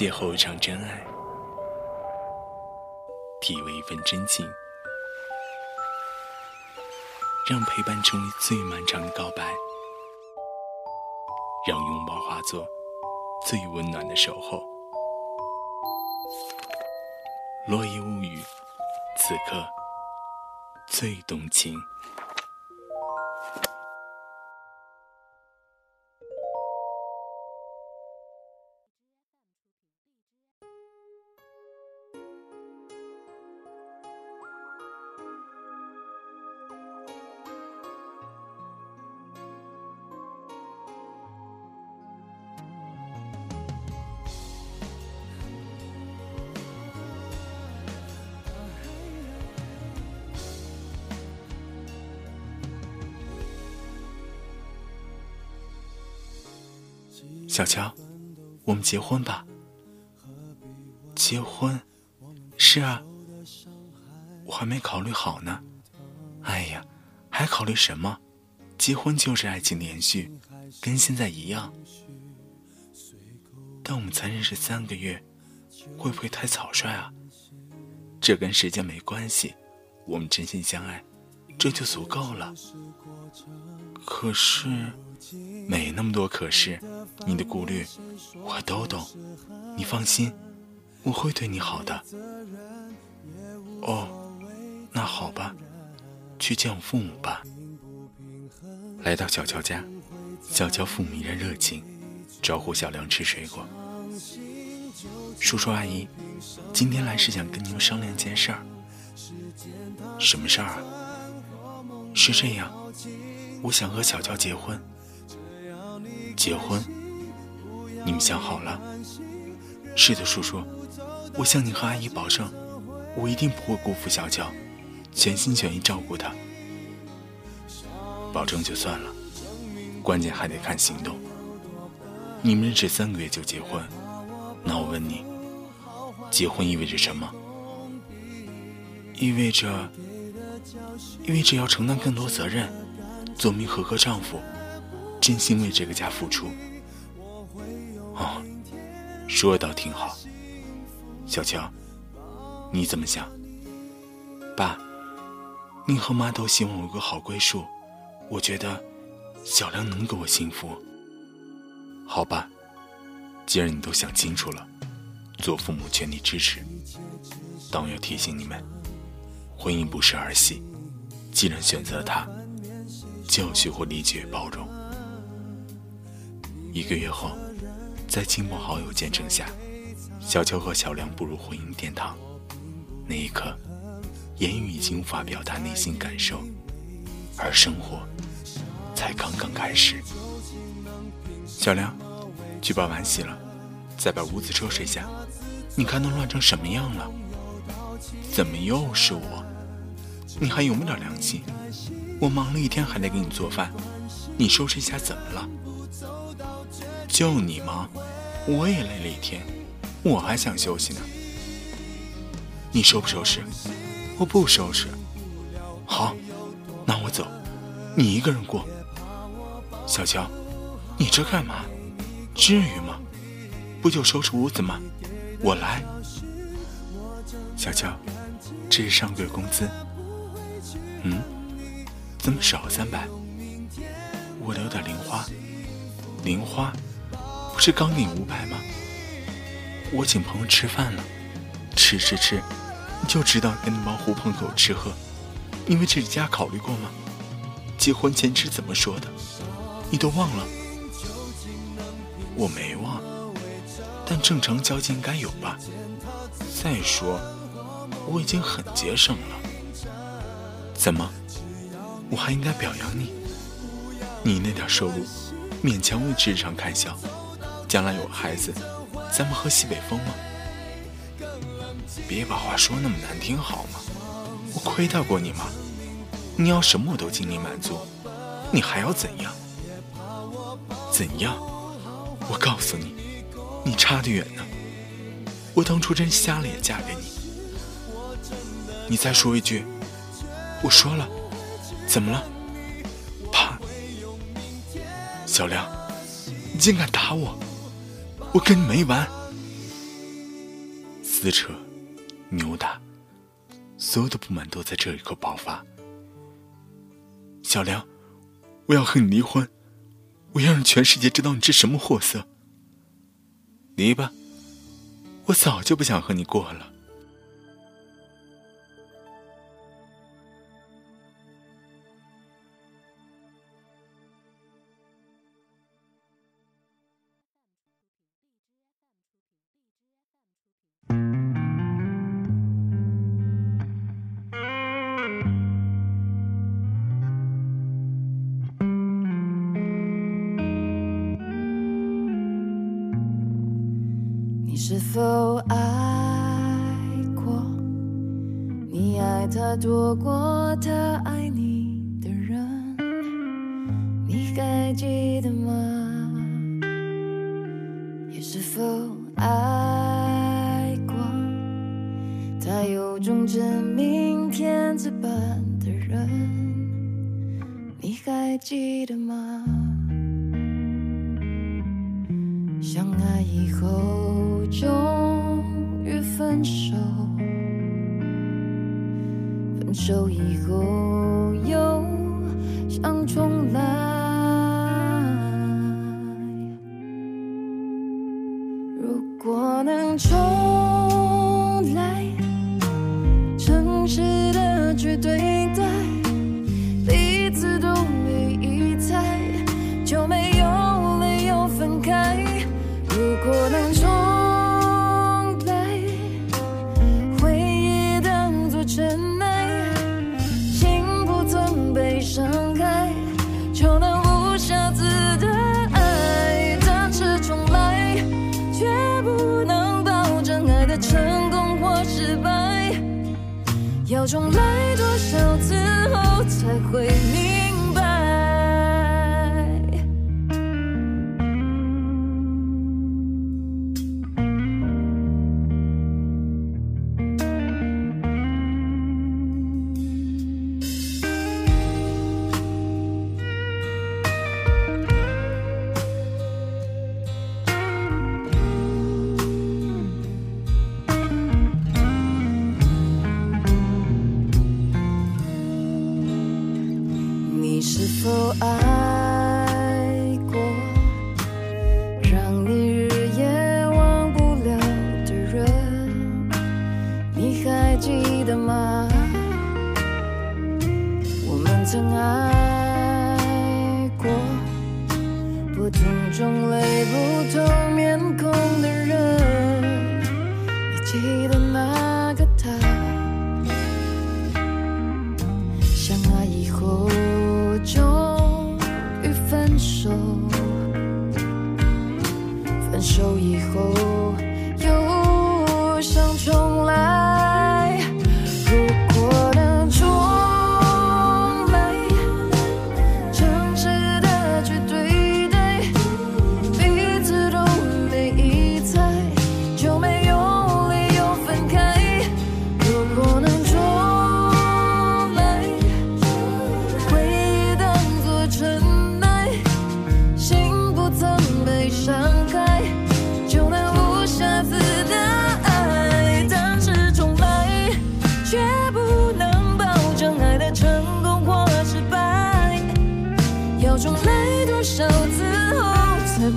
邂逅一场真爱，体味一份真情，让陪伴成为最漫长的告白，让拥抱化作最温暖的守候。落叶物语，此刻最动情。小乔，我们结婚吧。结婚？是啊，我还没考虑好呢。哎呀，还考虑什么？结婚就是爱情连续，跟现在一样。但我们才认识三个月，会不会太草率啊？这跟时间没关系，我们真心相爱，这就足够了。可是。没那么多可是，你的顾虑我都懂，你放心，我会对你好的。哦，那好吧，去见我父母吧。来到小乔家，小乔父母依然热情，招呼小梁吃水果。叔叔阿姨，今天来是想跟你们商量件事儿。什么事儿啊？是这样，我想和小乔结婚。结婚，你们想好了？是的，叔叔，我向你和阿姨保证，我一定不会辜负小乔，全心全意照顾她。保证就算了，关键还得看行动。你们认识三个月就结婚，那我问你，结婚意味着什么？意味着，因为只要承担更多责任，做名合格丈夫。真心为这个家付出，哦，说倒挺好。小乔，你怎么想？爸，你和妈都希望我有个好归宿，我觉得小梁能给我幸福。好吧，既然你都想清楚了，做父母全力支持。但我要提醒你们，婚姻不是儿戏，既然选择他，就要学会理解包容。一个月后，在亲朋好友见证下，小乔和小梁步入婚姻殿堂。那一刻，言语已经无法表达内心感受，而生活才刚刚开始。小梁，去把碗洗了，再把屋子收拾一下。你看都乱成什么样了？怎么又是我？你还有没点良心？我忙了一天还得给你做饭，你收拾一下怎么了？就你吗？我也累了一天，我还想休息呢。你收不收拾？我不收拾。好，那我走，你一个人过。小乔，你这干嘛？至于吗？不就收拾屋子吗？我来。小乔，这是上个月工资。嗯？怎么少了三百？我留点零花。零花？不是刚给你五百吗？我请朋友吃饭了，吃吃吃，就知道跟那帮狐朋狗吃喝。你为这家考虑过吗？结婚前是怎么说的？你都忘了？我没忘，但正常交情该有吧。再说，我已经很节省了。怎么？我还应该表扬你？你那点收入，勉强维持日常开销。将来有孩子，咱们喝西北风吗？别把话说那么难听好吗？我亏待过你吗？你要什么我都尽力满足，你还要怎样？怎样？我告诉你，你差得远呢。我当初真瞎了眼嫁给你。你再说一句，我说了，怎么了？怕？小梁，你竟敢打我！我跟你没完！撕扯、扭打，所有的不满都在这一刻爆发。小梁，我要和你离婚，我要让全世界知道你是什么货色。离吧，我早就不想和你过了。是否爱过？你爱他多过他爱你的人，你还记得吗？也是否爱过？他有种真命天子般的人，你还记得吗？相爱以后。分手，分手以后又想重来。要重来多少次后才会明？你是否爱过，让你日夜忘不了的人，你还记得吗？我们曾爱过，不同种类、不同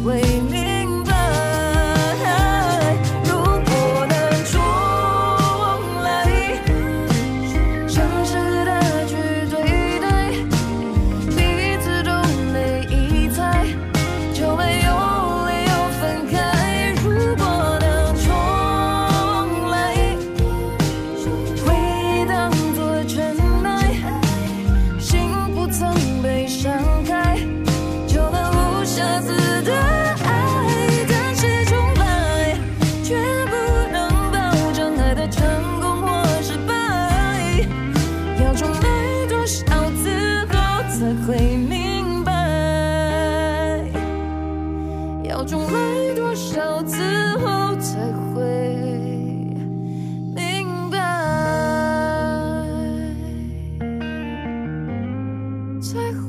要重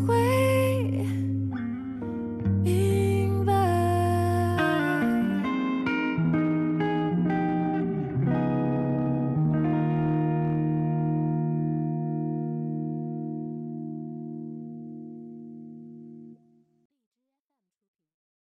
会。